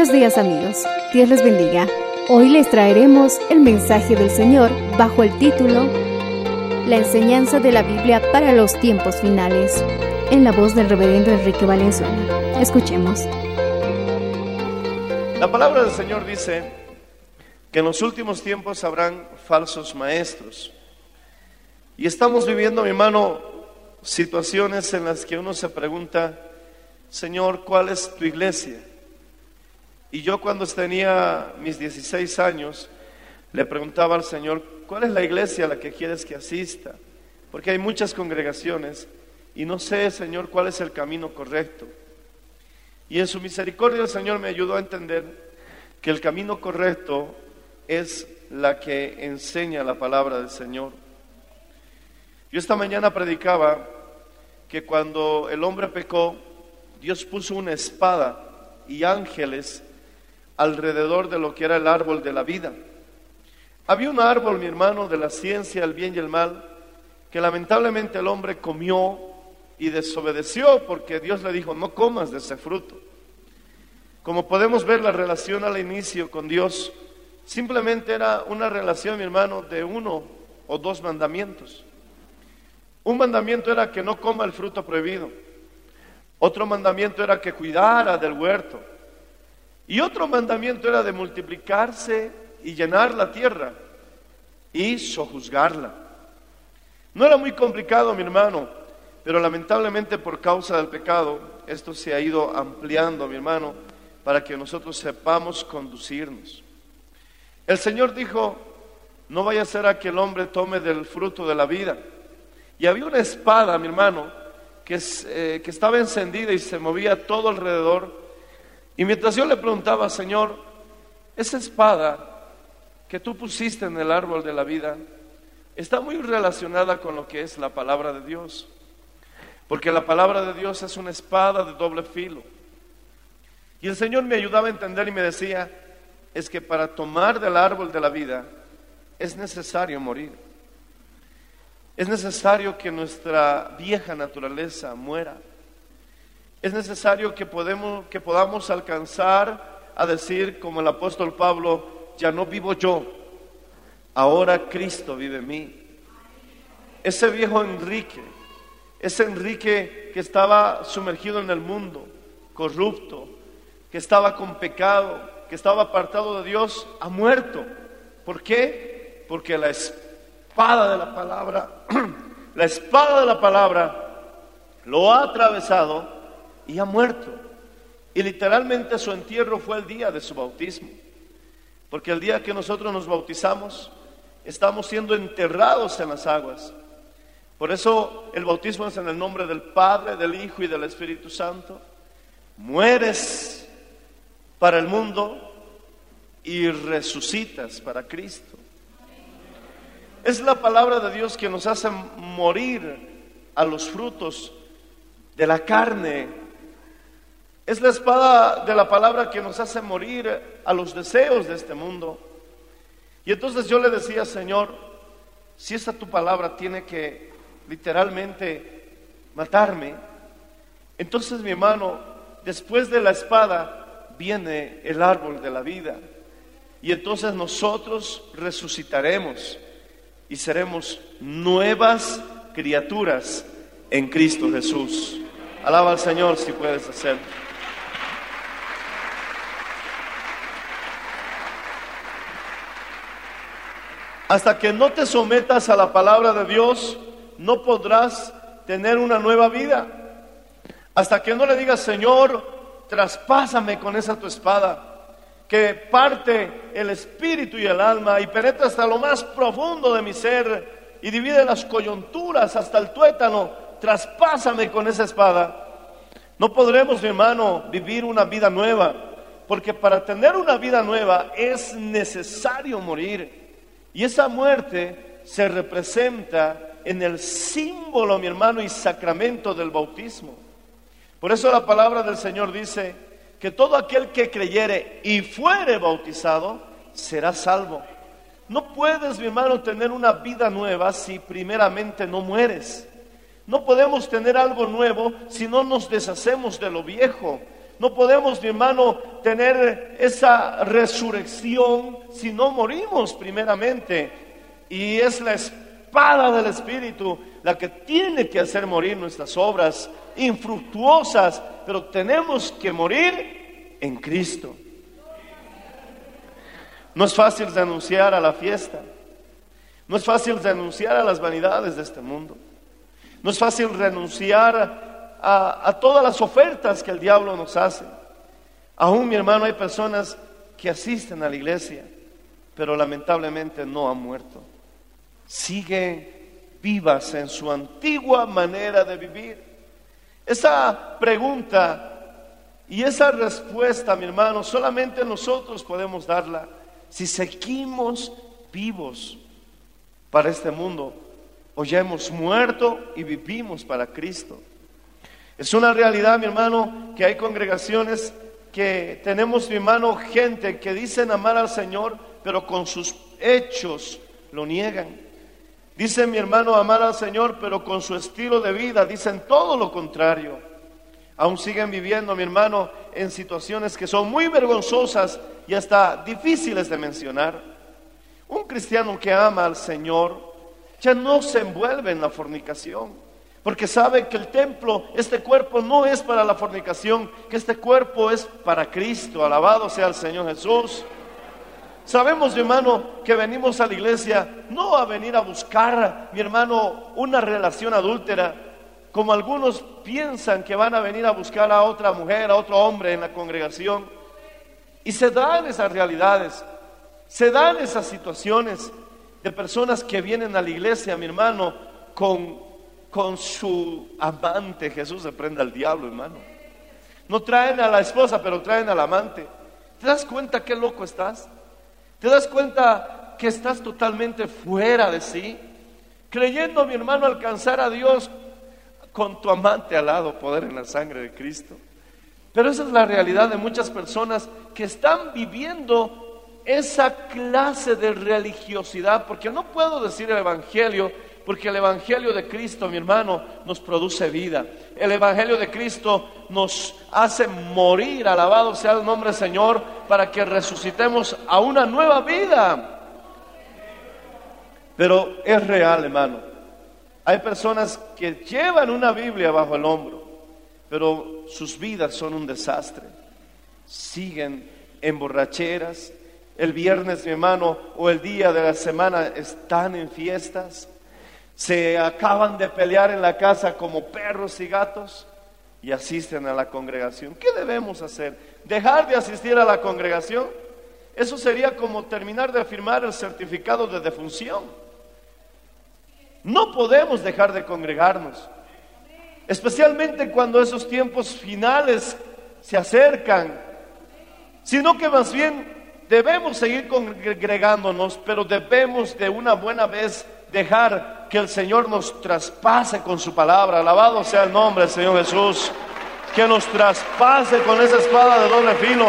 Buenos días amigos, Dios les bendiga. Hoy les traeremos el mensaje del Señor bajo el título La enseñanza de la Biblia para los tiempos finales, en la voz del reverendo Enrique Valenzuela. Escuchemos. La palabra del Señor dice que en los últimos tiempos habrán falsos maestros. Y estamos viviendo, mi hermano, situaciones en las que uno se pregunta, Señor, ¿cuál es tu iglesia? Y yo cuando tenía mis 16 años, le preguntaba al Señor, ¿cuál es la iglesia a la que quieres que asista? Porque hay muchas congregaciones y no sé, Señor, cuál es el camino correcto. Y en su misericordia el Señor me ayudó a entender que el camino correcto es la que enseña la palabra del Señor. Yo esta mañana predicaba que cuando el hombre pecó, Dios puso una espada y ángeles alrededor de lo que era el árbol de la vida. Había un árbol, mi hermano, de la ciencia, el bien y el mal, que lamentablemente el hombre comió y desobedeció porque Dios le dijo, no comas de ese fruto. Como podemos ver, la relación al inicio con Dios simplemente era una relación, mi hermano, de uno o dos mandamientos. Un mandamiento era que no coma el fruto prohibido. Otro mandamiento era que cuidara del huerto. Y otro mandamiento era de multiplicarse y llenar la tierra y sojuzgarla. No era muy complicado, mi hermano, pero lamentablemente por causa del pecado, esto se ha ido ampliando, mi hermano, para que nosotros sepamos conducirnos. El Señor dijo, no vaya a ser a que el hombre tome del fruto de la vida. Y había una espada, mi hermano, que, eh, que estaba encendida y se movía todo alrededor. Y mientras yo le preguntaba, Señor, esa espada que tú pusiste en el árbol de la vida está muy relacionada con lo que es la palabra de Dios. Porque la palabra de Dios es una espada de doble filo. Y el Señor me ayudaba a entender y me decía, es que para tomar del árbol de la vida es necesario morir. Es necesario que nuestra vieja naturaleza muera. Es necesario que, podamos alcanzar a decir, como el apóstol Pablo, ya no vivo yo, ahora Cristo vive en mí. Ese viejo Enrique, ese Enrique que estaba sumergido en el mundo, corrupto, que estaba con pecado, que estaba apartado de Dios, ha muerto. ¿Por qué? Porque la espada de la palabra, la espada de la palabra lo ha atravesado y ha muerto. Y literalmente su entierro fue el día de su bautismo. Porque el día que nosotros nos bautizamos, estamos siendo enterrados en las aguas. Por eso el bautismo es en el nombre del Padre, del Hijo y del Espíritu Santo. Mueres para el mundo y resucitas para Cristo. Es la palabra de Dios que nos hace morir a los frutos de la carne. Es la espada de la palabra que nos hace morir a los deseos de este mundo. Y entonces yo le decía, Señor, si esta tu palabra tiene que literalmente matarme, entonces mi hermano, después de la espada viene el árbol de la vida. Y entonces nosotros resucitaremos y seremos nuevas criaturas en Cristo Jesús. Alaba al Señor si puedes hacerlo. Hasta que no te sometas a la palabra de Dios, no podrás tener una nueva vida. Hasta que no le digas, Señor, traspásame con esa tu espada, que parte el espíritu y el alma y penetra hasta lo más profundo de mi ser y divide las coyunturas hasta el tuétano, traspásame con esa espada. No podremos, mi hermano, vivir una vida nueva, porque para tener una vida nueva es necesario morir. Y esa muerte se representa en el símbolo, mi hermano, y sacramento del bautismo. Por eso la palabra del Señor dice que todo aquel que creyere y fuere bautizado será salvo. No puedes, mi hermano, tener una vida nueva si primeramente no mueres. No podemos tener algo nuevo si no nos deshacemos de lo viejo. No podemos, mi hermano, tener esa resurrección si no morimos primeramente. Y es la espada del Espíritu la que tiene que hacer morir nuestras obras infructuosas, pero tenemos que morir en Cristo. No es fácil renunciar a la fiesta. No es fácil renunciar a las vanidades de este mundo. No es fácil renunciar a, todas las ofertas que el diablo nos hace. Aún, mi hermano, hay personas que asisten a la iglesia, pero lamentablemente no han muerto. Siguen vivas en su antigua manera de vivir. Esa pregunta y esa respuesta, mi hermano, solamente nosotros podemos darla si seguimos vivos para este mundo o ya hemos muerto y vivimos para Cristo. Es una realidad, mi hermano, que hay congregaciones que tenemos, mi hermano, gente que dicen amar al Señor, pero con sus hechos lo niegan. Dicen, mi hermano, amar al Señor, pero con su estilo de vida dicen todo lo contrario. Aún siguen viviendo, mi hermano, en situaciones que son muy vergonzosas y hasta difíciles de mencionar. Un cristiano que ama al Señor ya no se envuelve en la fornicación. Porque sabe que el templo, este cuerpo no es para la fornicación, que este cuerpo es para Cristo. Alabado sea el Señor Jesús. Sabemos, mi hermano, que venimos a la iglesia no a venir a buscar, mi hermano, una relación adúltera, como algunos piensan que van a venir a buscar a otra mujer, a otro hombre en la congregación. Y se dan esas realidades, se dan esas situaciones de personas que vienen a la iglesia, mi hermano, con con su amante. Jesús se prende al diablo, hermano. No traen a la esposa, pero traen al amante. ¿Te das cuenta qué loco estás? ¿Te das cuenta que estás totalmente fuera de sí? Creyendo, mi hermano, alcanzar a Dios con tu amante al lado, poder en la sangre de Cristo. Pero esa es la realidad de muchas personas que están viviendo esa clase de religiosidad, porque no puedo decir el Evangelio porque el Evangelio de Cristo, mi hermano, nos produce vida. El Evangelio de Cristo nos hace morir, alabado sea el nombre del Señor, para que resucitemos a una nueva vida. Pero es real, hermano. Hay personas que llevan una Biblia bajo el hombro, pero sus vidas son un desastre. Siguen en borracheras. El viernes, mi hermano, o el día de la semana están en fiestas se acaban de pelear en la casa como perros y gatos y asisten a la congregación. ¿Qué debemos hacer? ¿Dejar de asistir a la congregación? Eso sería como terminar de firmar el certificado de defunción. No podemos dejar de congregarnos, especialmente cuando esos tiempos finales se acercan, sino que más bien debemos seguir congregándonos, pero debemos de una buena vez dejar que el Señor nos traspase con su palabra. Alabado sea el nombre del Señor Jesús. Que nos traspase con esa espada de doble filo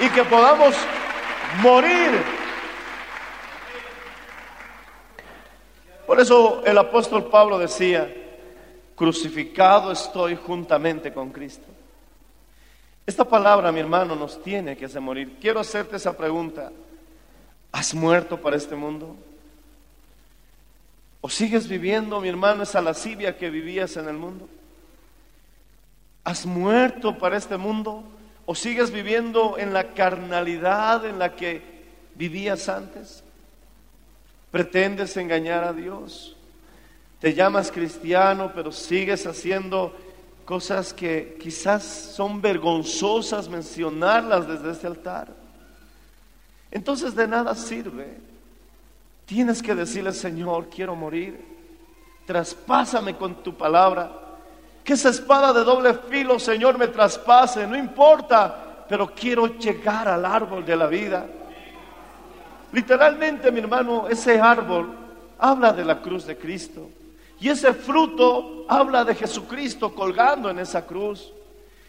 y que podamos morir. Por eso el apóstol Pablo decía, crucificado estoy juntamente con Cristo. Esta palabra, mi hermano, nos tiene que hacer morir. Quiero hacerte esa pregunta. ¿Has muerto para este mundo? ¿O sigues viviendo, mi hermano, esa lascivia que vivías en el mundo? ¿Has muerto para este mundo? ¿O sigues viviendo en la carnalidad en la que vivías antes? ¿Pretendes engañar a Dios? Te llamas cristiano, pero sigues haciendo cosas que quizás son vergonzosas mencionarlas desde este altar. Entonces de nada sirve. Tienes que decirle, Señor, quiero morir. Traspásame con tu palabra. Que esa espada de doble filo, Señor, me traspase. No importa, pero quiero llegar al árbol de la vida. Literalmente, mi hermano, ese árbol habla de la cruz de Cristo. Y ese fruto habla de Jesucristo colgando en esa cruz.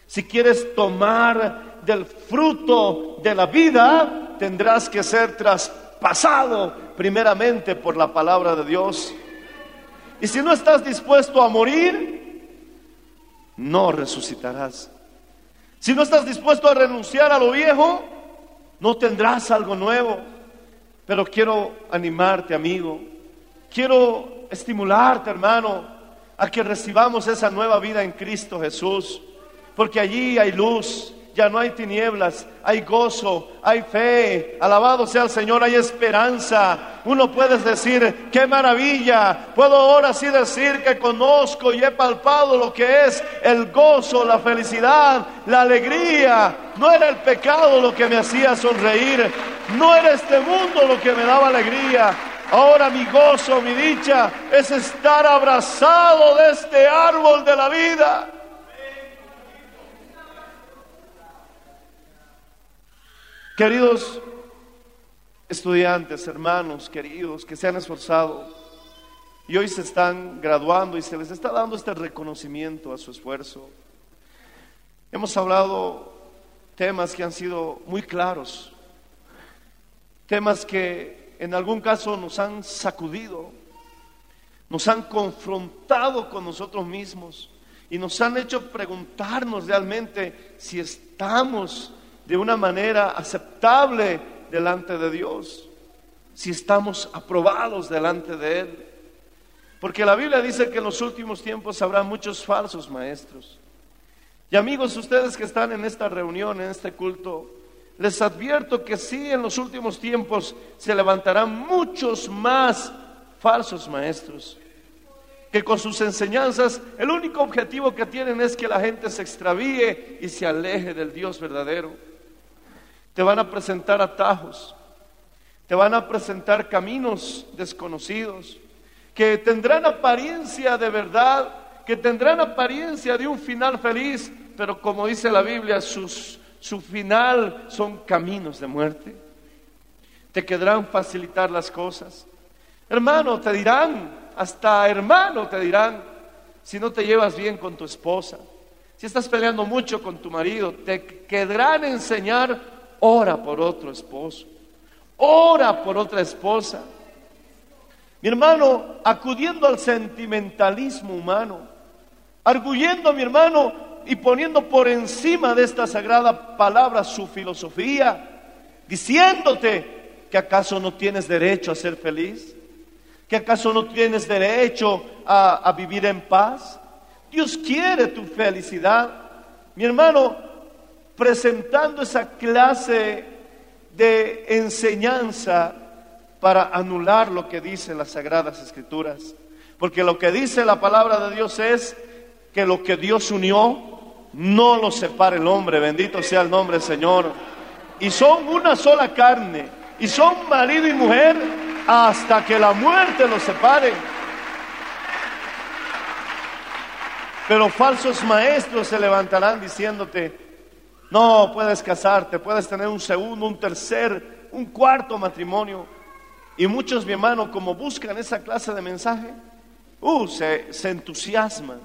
Si quieres tomar del fruto de la vida, tendrás que ser traspasado primeramente por la palabra de Dios. Y si no estás dispuesto a morir, no resucitarás. Si no estás dispuesto a renunciar a lo viejo, no tendrás algo nuevo. Pero quiero animarte, amigo. Quiero estimularte, hermano, a que recibamos esa nueva vida en Cristo Jesús. Porque allí hay luz, ya no hay tinieblas, hay gozo, hay fe. Alabado sea el Señor, hay esperanza. Uno puede decir, qué maravilla. Puedo ahora sí decir que conozco y he palpado lo que es el gozo, la felicidad, la alegría. No era el pecado lo que me hacía sonreír. No era este mundo lo que me daba alegría. Ahora mi gozo, mi dicha es estar abrazado de este árbol de la vida. Queridos estudiantes, hermanos, queridos, que se han esforzado y hoy se están graduando y se les está dando este reconocimiento a su esfuerzo. Hemos hablado temas que han sido muy claros, temas que en algún caso nos han sacudido, nos han confrontado con nosotros mismos y nos han hecho preguntarnos realmente si estamos de una manera aceptable delante de Dios, si estamos aprobados delante de Él. Porque la Biblia dice que en los últimos tiempos habrá muchos falsos maestros. Y amigos, ustedes que están en esta reunión, en este culto, les advierto que sí, en los últimos tiempos se levantarán muchos más falsos maestros, que con sus enseñanzas el único objetivo que tienen es que la gente se extravíe y se aleje del Dios verdadero. Te van a presentar atajos, te van a presentar caminos desconocidos, que tendrán apariencia de verdad, que tendrán apariencia de un final feliz, pero como dice la Biblia, su final son caminos de muerte. Te quedarán facilitar las cosas. Hermano, te dirán, hasta hermano te dirán, si no te llevas bien con tu esposa, si estás peleando mucho con tu marido, te quedarán enseñar ora por otro esposo, ora por otra esposa. Mi hermano, acudiendo al sentimentalismo humano, arguyendo, mi hermano, y poniendo por encima de esta sagrada palabra su filosofía, diciéndote que acaso no tienes derecho a ser feliz, que acaso no tienes derecho a, a vivir en paz. Dios quiere tu felicidad. Mi hermano, presentando esa clase de enseñanza para anular lo que dicen las sagradas escrituras. Porque lo que dice la palabra de Dios es que lo que Dios unió no lo separe el hombre, bendito sea el nombre del Señor. Y son una sola carne, y son marido y mujer hasta que la muerte los separe. Pero falsos maestros se levantarán diciéndote, no, puedes casarte, puedes tener un segundo, un tercer, un cuarto matrimonio. Y muchos, mi hermano, como buscan esa clase de mensaje, uh, se, se entusiasman,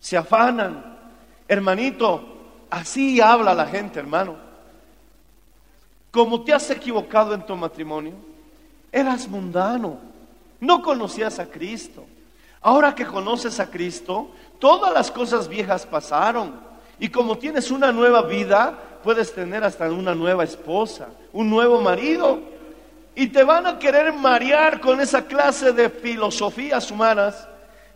se afanan. Hermanito, así habla la gente, hermano. Como te has equivocado en tu matrimonio, eras mundano, No conocías a Cristo. Ahora que conoces a Cristo, todas las cosas viejas pasaron. Y como tienes una nueva vida, puedes tener hasta una nueva esposa, un nuevo marido. Y te van a querer marear con esa clase de filosofías humanas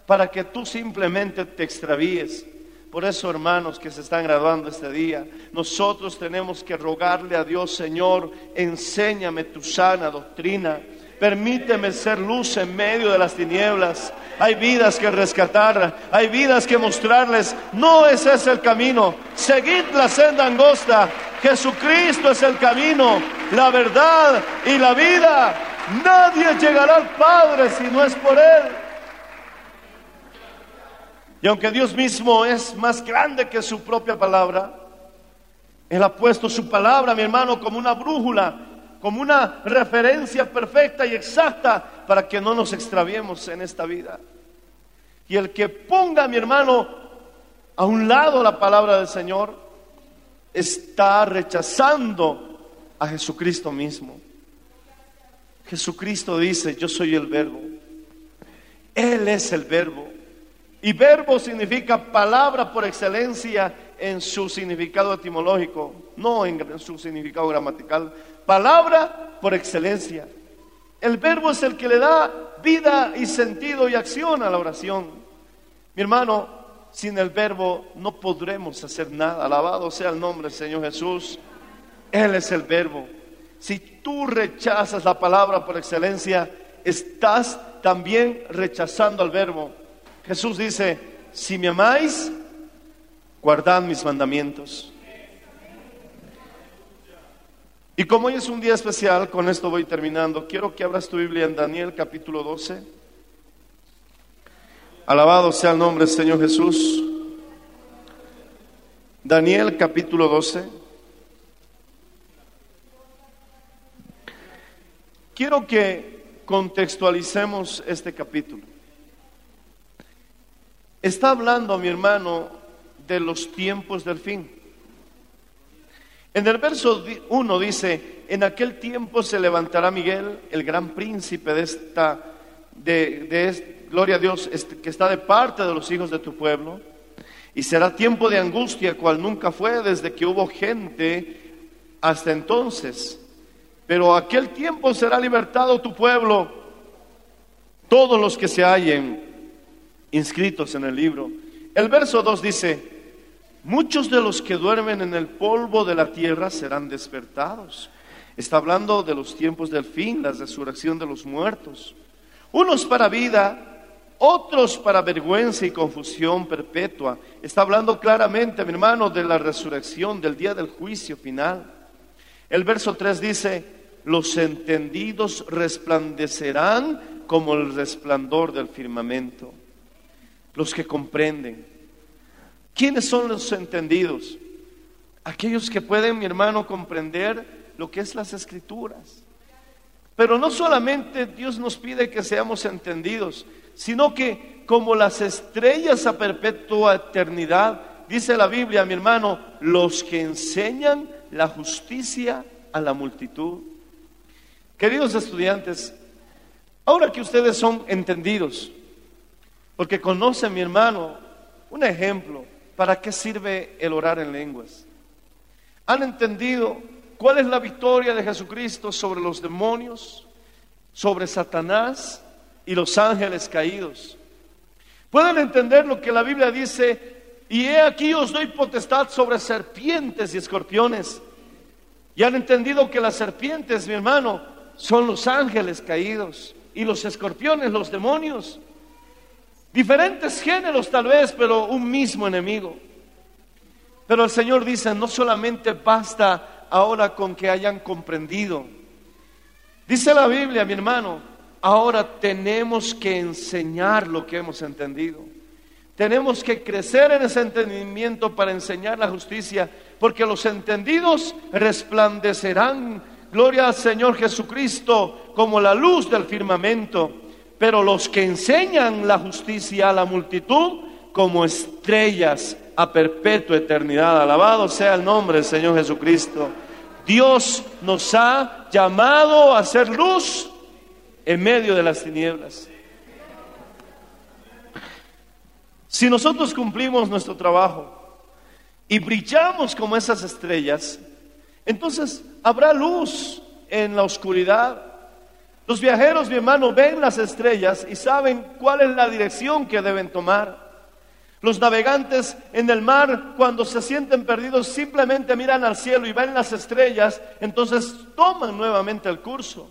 para que tú simplemente te extravíes. Por eso, hermanos que se están graduando este día, nosotros tenemos que rogarle a Dios, Señor, enséñame tu sana doctrina. Permíteme ser luz en medio de las tinieblas. Hay vidas que rescatar, hay vidas que mostrarles. No ese es el camino. Seguid la senda angosta. Jesucristo es el camino, la verdad y la vida. Nadie llegará al Padre si no es por Él. Y aunque Dios mismo es más grande que su propia palabra, Él ha puesto su palabra, mi hermano, como una brújula, como una referencia perfecta y exacta para que no nos extraviemos en esta vida. Y el que ponga, mi hermano, a un lado la palabra del Señor, está rechazando a Jesucristo mismo. Jesucristo dice, yo soy el verbo. Él es el verbo. Y verbo significa palabra por excelencia en su significado etimológico, no en su significado gramatical. Palabra por excelencia. El verbo es el que le da vida y sentido y acción a la oración. Mi hermano, sin el verbo no podremos hacer nada. Alabado sea el nombre del Señor Jesús. Él es el verbo. Si tú rechazas la palabra por excelencia, estás también rechazando al verbo. Jesús dice, si me amáis, guardad mis mandamientos. Y como hoy es un día especial, con esto voy terminando, quiero que abras tu Biblia en Daniel capítulo 12. Alabado sea el nombre del Señor Jesús. Daniel capítulo 12. Quiero que contextualicemos este capítulo. Está hablando, mi hermano, de los tiempos del fin. En el verso 1 dice, en aquel tiempo se levantará Miguel, el gran príncipe de esta, de, de gloria a Dios, este, que está de parte de los hijos de tu pueblo, y será tiempo de angustia, cual nunca fue desde que hubo gente hasta entonces. Pero aquel tiempo será libertado tu pueblo, todos los que se hallen inscritos en el libro. El verso 2 dice, muchos de los que duermen en el polvo de la tierra serán despertados. Está hablando de los tiempos del fin, la resurrección de los muertos. Unos para vida, otros para vergüenza y confusión perpetua. Está hablando claramente, mi hermano, de la resurrección, del día del juicio final. El verso 3 dice, los entendidos resplandecerán como el resplandor del firmamento. Los que comprenden. ¿Quiénes son los entendidos? Aquellos que pueden, mi hermano, comprender lo que es las escrituras. Pero no solamente Dios nos pide que seamos entendidos, sino que como las estrellas a perpetua eternidad, dice la Biblia, mi hermano, los que enseñan la justicia a la multitud. Queridos estudiantes, ahora que ustedes son entendidos, porque conocen, mi hermano, un ejemplo, ¿para qué sirve el orar en lenguas? ¿Han entendido cuál es la victoria de Jesucristo sobre los demonios, sobre Satanás y los ángeles caídos? ¿Pueden entender lo que la Biblia dice? Y he aquí os doy potestad sobre serpientes y escorpiones. Y han entendido que las serpientes, mi hermano, son los ángeles caídos y los escorpiones, los demonios. Diferentes géneros tal vez, pero un mismo enemigo. Pero el Señor dice, no solamente basta ahora con que hayan comprendido. Dice la Biblia, mi hermano, ahora tenemos que enseñar lo que hemos entendido. Tenemos que crecer en ese entendimiento para enseñar la justicia, porque los entendidos resplandecerán, gloria al Señor Jesucristo, como la luz del firmamento, pero los que enseñan la justicia a la multitud, como estrellas a perpetua eternidad. Alabado sea el nombre del Señor Jesucristo. Dios nos ha llamado a ser luz en medio de las tinieblas. Si nosotros cumplimos nuestro trabajo y brillamos como esas estrellas, entonces habrá luz en la oscuridad. Los viajeros, mi hermano, ven las estrellas y saben cuál es la dirección que deben tomar. Los navegantes en el mar, cuando se sienten perdidos, simplemente miran al cielo y ven las estrellas, entonces toman nuevamente el curso.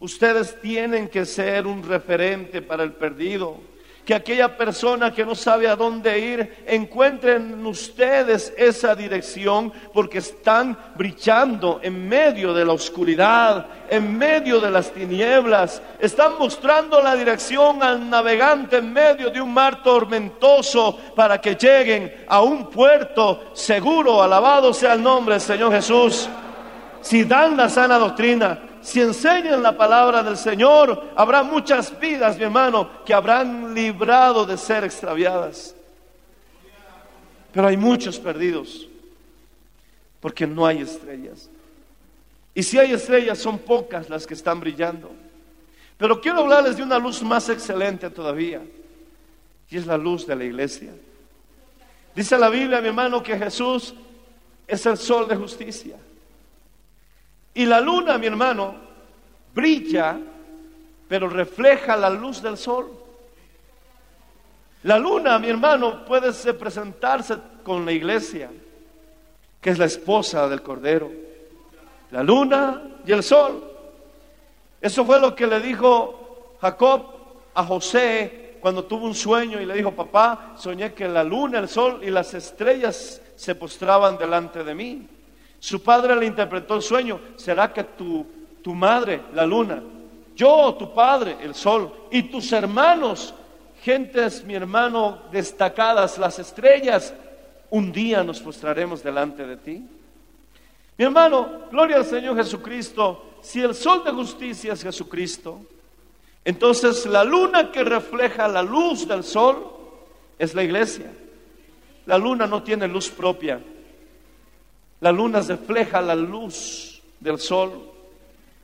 Ustedes tienen que ser un referente para el perdido que aquella persona que no sabe a dónde ir, encuentren ustedes esa dirección porque están brillando en medio de la oscuridad, en medio de las tinieblas, están mostrando la dirección al navegante en medio de un mar tormentoso para que lleguen a un puerto seguro, alabado sea el nombre del Señor Jesús. Si dan la sana doctrina, si enseñan la palabra del Señor, habrá muchas vidas, mi hermano, que habrán librado de ser extraviadas. Pero hay muchos perdidos, porque no hay estrellas. Y si hay estrellas, son pocas las que están brillando. Pero quiero hablarles de una luz más excelente todavía, y es la luz de la iglesia. Dice la Biblia, mi hermano, que Jesús es el sol de justicia. Y la luna, mi hermano, brilla, pero refleja la luz del sol. La luna, mi hermano, puede presentarse con la iglesia, que es la esposa del Cordero. La luna y el sol. Eso fue lo que le dijo Jacob a José cuando tuvo un sueño y le dijo, papá, soñé que la luna, el sol y las estrellas se postraban delante de mí. Su padre le interpretó el sueño. ¿Será que tu, tu madre, la luna, yo, tu padre, el sol, y tus hermanos, gentes, mi hermano, destacadas, las estrellas, un día nos postraremos delante de ti? Mi hermano, gloria al Señor Jesucristo. Si el sol de justicia es Jesucristo, entonces la luna que refleja la luz del sol es la iglesia. La luna no tiene luz propia. La luna refleja la luz del sol.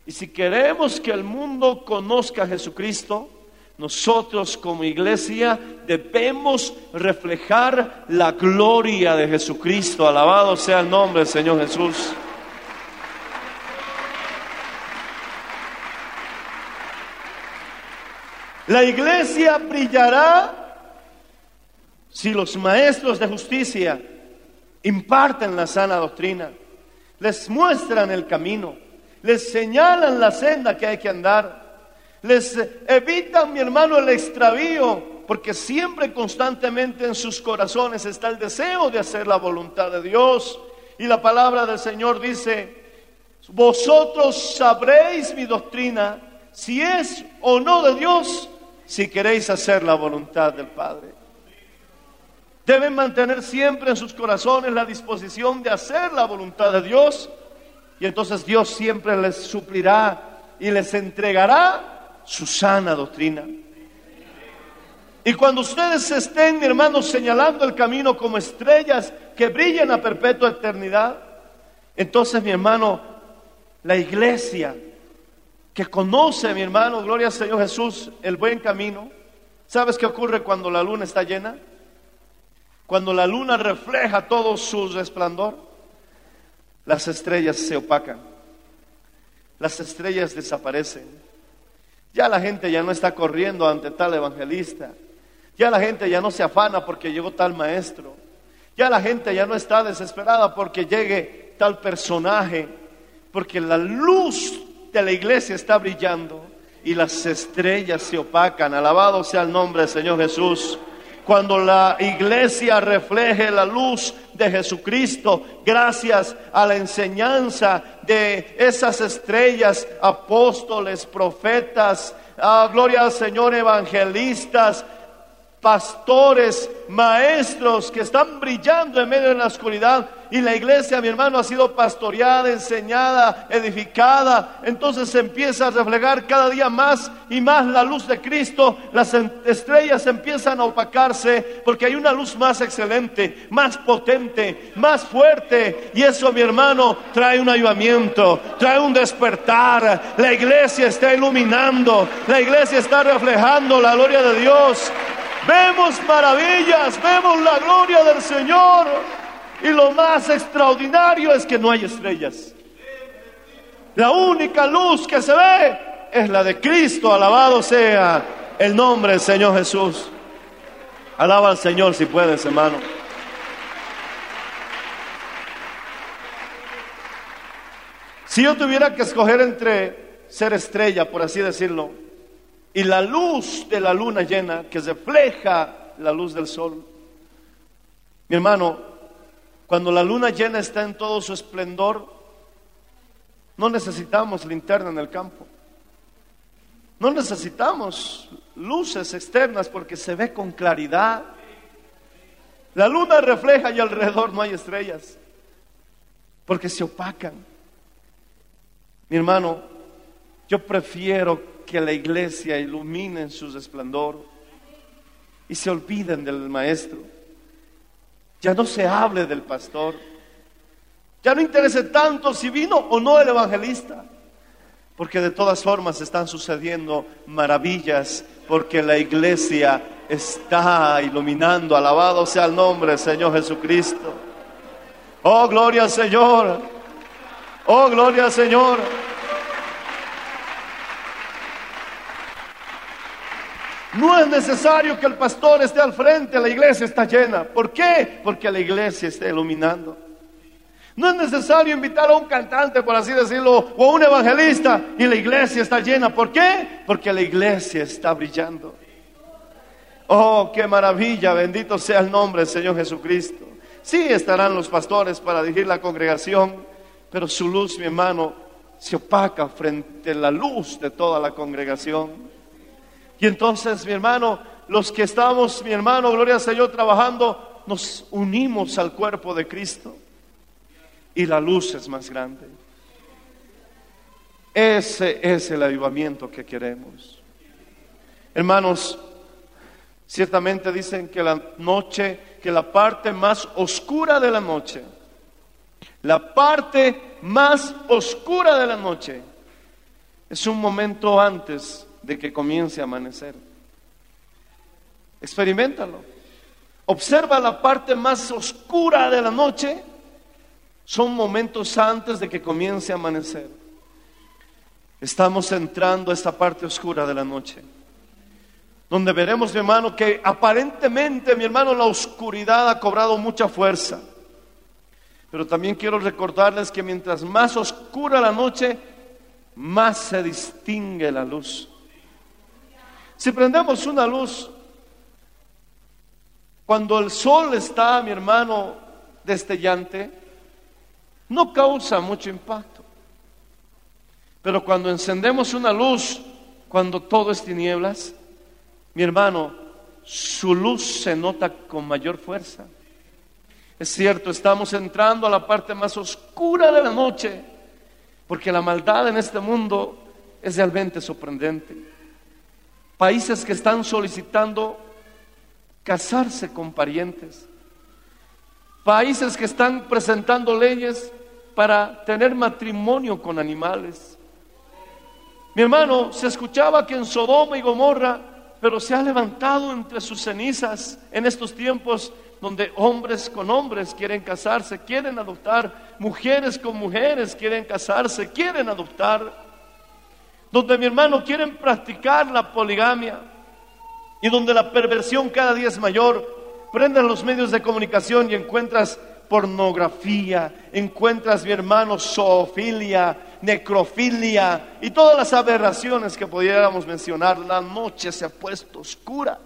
Y si queremos que el mundo conozca a Jesucristo, nosotros como iglesia debemos reflejar la gloria de Jesucristo. Alabado sea el nombre del Señor Jesús. La iglesia brillará si los maestros de justicia imparten la sana doctrina, les muestran el camino, les señalan la senda que hay que andar, les evitan, mi hermano, el extravío, porque siempre constantemente en sus corazones está el deseo de hacer la voluntad de Dios. Y la palabra del Señor dice, vosotros sabréis mi doctrina, si es o no de Dios, si queréis hacer la voluntad del Padre. Deben mantener siempre en sus corazones la disposición de hacer la voluntad de Dios y entonces Dios siempre les suplirá y les entregará su sana doctrina. Y cuando ustedes estén, mi hermano, señalando el camino como estrellas que brillen a perpetua eternidad, entonces, mi hermano, la iglesia que conoce, mi hermano, gloria al Señor Jesús, el buen camino, ¿sabes qué ocurre cuando la luna está llena? Cuando la luna refleja todo su resplandor, las estrellas se opacan, las estrellas desaparecen. Ya la gente ya no está corriendo ante tal evangelista, ya la gente ya no se afana porque llegó tal maestro, ya la gente ya no está desesperada porque llegue tal personaje, porque la luz de la iglesia está brillando y las estrellas se opacan. Alabado sea el nombre del Señor Jesús cuando la iglesia refleje la luz de Jesucristo, gracias a la enseñanza de esas estrellas, apóstoles, profetas, ah, gloria al Señor, evangelistas, pastores, maestros que están brillando en medio de la oscuridad, y la iglesia, mi hermano, ha sido pastoreada, enseñada, edificada, entonces se empieza a reflejar cada día más y más la luz de Cristo, las estrellas empiezan a opacarse porque hay una luz más excelente, más potente, más fuerte y eso, mi hermano, trae un avivamiento, trae un despertar. La iglesia está iluminando, la iglesia está reflejando la gloria de Dios. Vemos maravillas, vemos la gloria del Señor. Y lo más extraordinario es que no hay estrellas. La única luz que se ve es la de Cristo. Alabado sea el nombre del Señor Jesús. Alaba al Señor si puedes, hermano. Si yo tuviera que escoger entre ser estrella, por así decirlo, y la luz de la luna llena que refleja la luz del sol, mi hermano, cuando la luna llena está en todo su esplendor, no necesitamos linterna en el campo. No necesitamos luces externas porque se ve con claridad. La luna refleja y alrededor no hay estrellas porque se opacan. Mi hermano, yo prefiero que la iglesia ilumine en su resplandor y se olviden del maestro. Ya no se hable del pastor. Ya no interese tanto si vino o no el evangelista. Porque de todas formas están sucediendo maravillas. Porque la iglesia está iluminando. Alabado sea el nombre del Señor Jesucristo. Oh, gloria al Señor. Oh, gloria al Señor. No es necesario que el pastor esté al frente, la iglesia está llena. ¿Por qué? Porque la iglesia está iluminando. No es necesario invitar a un cantante, por así decirlo, o a un evangelista y la iglesia está llena. ¿Por qué? Porque la iglesia está brillando. Oh, qué maravilla, bendito sea el nombre del Señor Jesucristo. Sí estarán los pastores para dirigir la congregación, pero su luz, mi hermano, se opaca frente a la luz de toda la congregación. Y entonces, mi hermano, los que estamos, mi hermano, gloria al Señor, trabajando, nos unimos al cuerpo de Cristo y la luz es más grande. Ese es el avivamiento que queremos. Hermanos, ciertamente dicen que la noche, que la parte más oscura de la noche, la parte más oscura de la noche es un momento antes de que comience a amanecer. Experimentalo. Observa la parte más oscura de la noche. Son momentos antes de que comience a amanecer. Estamos entrando a esta parte oscura de la noche. Donde veremos, mi hermano, que aparentemente, mi hermano, la oscuridad ha cobrado mucha fuerza. Pero también quiero recordarles que mientras más oscura la noche, más se distingue la luz. Si prendemos una luz, cuando el sol está, mi hermano, destellante, no causa mucho impacto. Pero cuando encendemos una luz, cuando todo es tinieblas, mi hermano, su luz se nota con mayor fuerza. Es cierto, estamos entrando a la parte más oscura de la noche, porque la maldad en este mundo es realmente sorprendente. Países que están solicitando casarse con parientes. Países que están presentando leyes para tener matrimonio con animales. Mi hermano, se escuchaba que en Sodoma y Gomorra, pero se ha levantado entre sus cenizas en estos tiempos donde hombres con hombres quieren casarse, quieren adoptar, mujeres con mujeres quieren casarse, quieren adoptar donde mi hermano quieren practicar la poligamia y donde la perversión cada día es mayor, prendan los medios de comunicación y encuentras pornografía, encuentras mi hermano zoofilia, necrofilia y todas las aberraciones que pudiéramos mencionar. La noche se ha puesto oscura.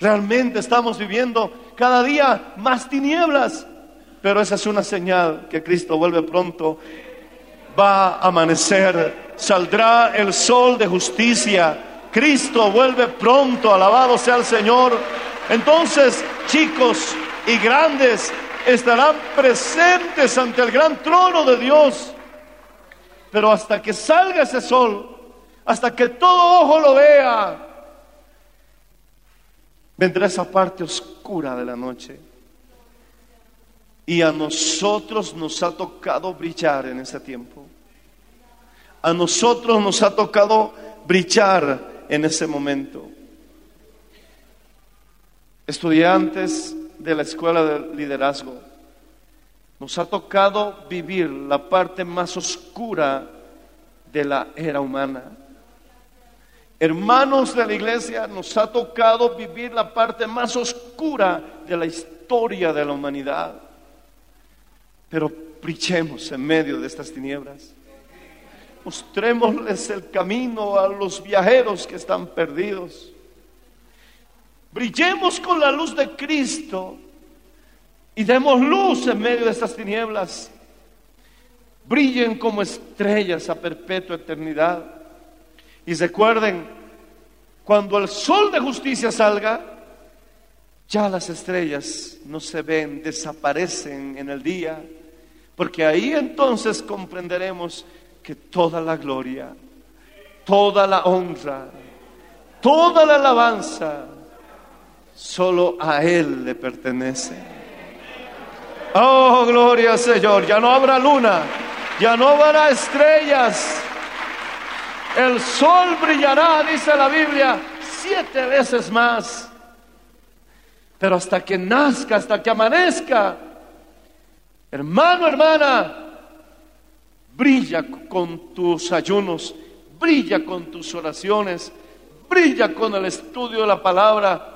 Realmente estamos viviendo cada día más tinieblas, pero esa es una señal que Cristo vuelve pronto. Va a amanecer, saldrá el sol de justicia. Cristo vuelve pronto, alabado sea el Señor. Entonces, chicos y grandes, estarán presentes ante el gran trono de Dios. Pero hasta que salga ese sol, hasta que todo ojo lo vea, vendrá esa parte oscura de la noche. Y a nosotros nos ha tocado brillar en ese tiempo. A nosotros nos ha tocado brillar en ese momento. Estudiantes de la escuela de liderazgo, nos ha tocado vivir la parte más oscura de la era humana. Hermanos de la iglesia, nos ha tocado vivir la parte más oscura de la historia de la humanidad. Pero brillemos en medio de estas tinieblas. Mostrémosles el camino a los viajeros que están perdidos. Brillemos con la luz de Cristo y demos luz en medio de estas tinieblas. Brillen como estrellas a perpetua eternidad. Y recuerden, cuando el sol de justicia salga, ya las estrellas no se ven, desaparecen en el día, porque ahí entonces comprenderemos que toda la gloria, toda la honra, toda la alabanza, solo a Él le pertenece. Oh, gloria Señor, ya no habrá luna, ya no habrá estrellas. El sol brillará, dice la Biblia, siete veces más. Pero hasta que nazca, hasta que amanezca, hermano, hermana, brilla con tus ayunos, brilla con tus oraciones, brilla con el estudio de la palabra,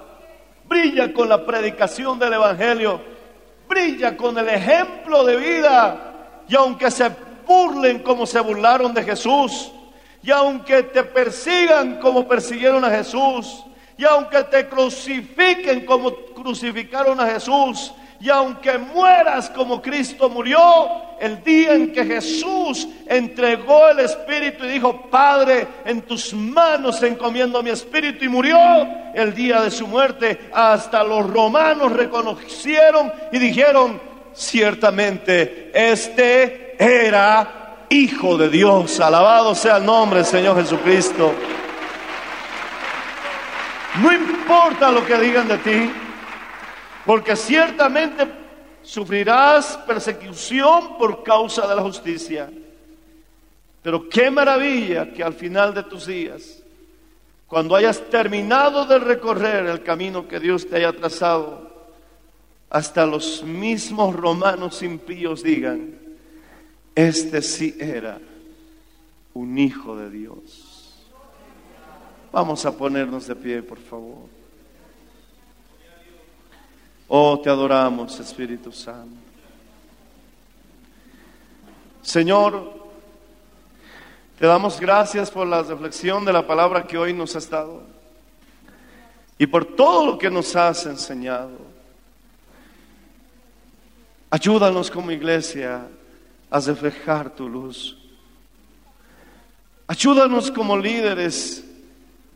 brilla con la predicación del Evangelio, brilla con el ejemplo de vida. Y aunque se burlen como se burlaron de Jesús, y aunque te persigan como persiguieron a Jesús, y aunque te crucifiquen como crucificaron a Jesús, y aunque mueras como Cristo murió, el día en que Jesús entregó el Espíritu y dijo, Padre, en tus manos encomiendo mi Espíritu y murió, el día de su muerte, hasta los romanos reconocieron y dijeron, ciertamente, este era Hijo de Dios, alabado sea el nombre del Señor Jesucristo. No importa lo que digan de ti, porque ciertamente sufrirás persecución por causa de la justicia. Pero qué maravilla que al final de tus días, cuando hayas terminado de recorrer el camino que Dios te haya trazado, hasta los mismos romanos impíos digan, este sí era un hijo de Dios. Vamos a ponernos de pie, por favor. Oh, te adoramos, Espíritu Santo. Señor, te damos gracias por la reflexión de la palabra que hoy nos has dado y por todo lo que nos has enseñado. Ayúdanos como iglesia a reflejar tu luz. Ayúdanos como líderes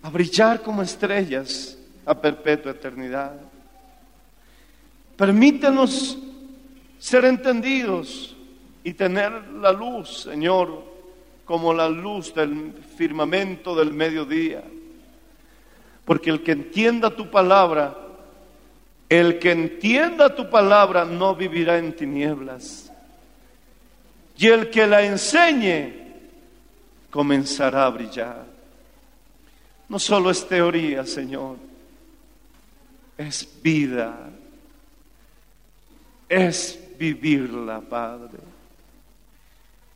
a brillar como estrellas a perpetua eternidad. Permítenos ser entendidos y tener la luz, Señor, como la luz del firmamento del mediodía. Porque el que entienda tu palabra, el que entienda tu palabra no vivirá en tinieblas. Y el que la enseñe comenzará a brillar. No solo es teoría, Señor, es vida es vivirla, Padre.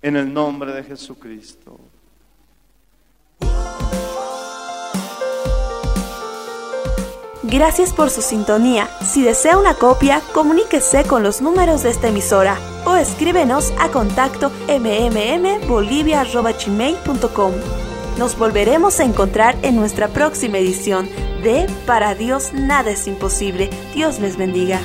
En el nombre de Jesucristo. Gracias por su sintonía. Si desea una copia, comuníquese con los números de esta emisora o escríbenos a contacto mmmbolivia.com. Nos volveremos a encontrar en nuestra próxima edición de Para Dios nada es imposible. Dios les bendiga.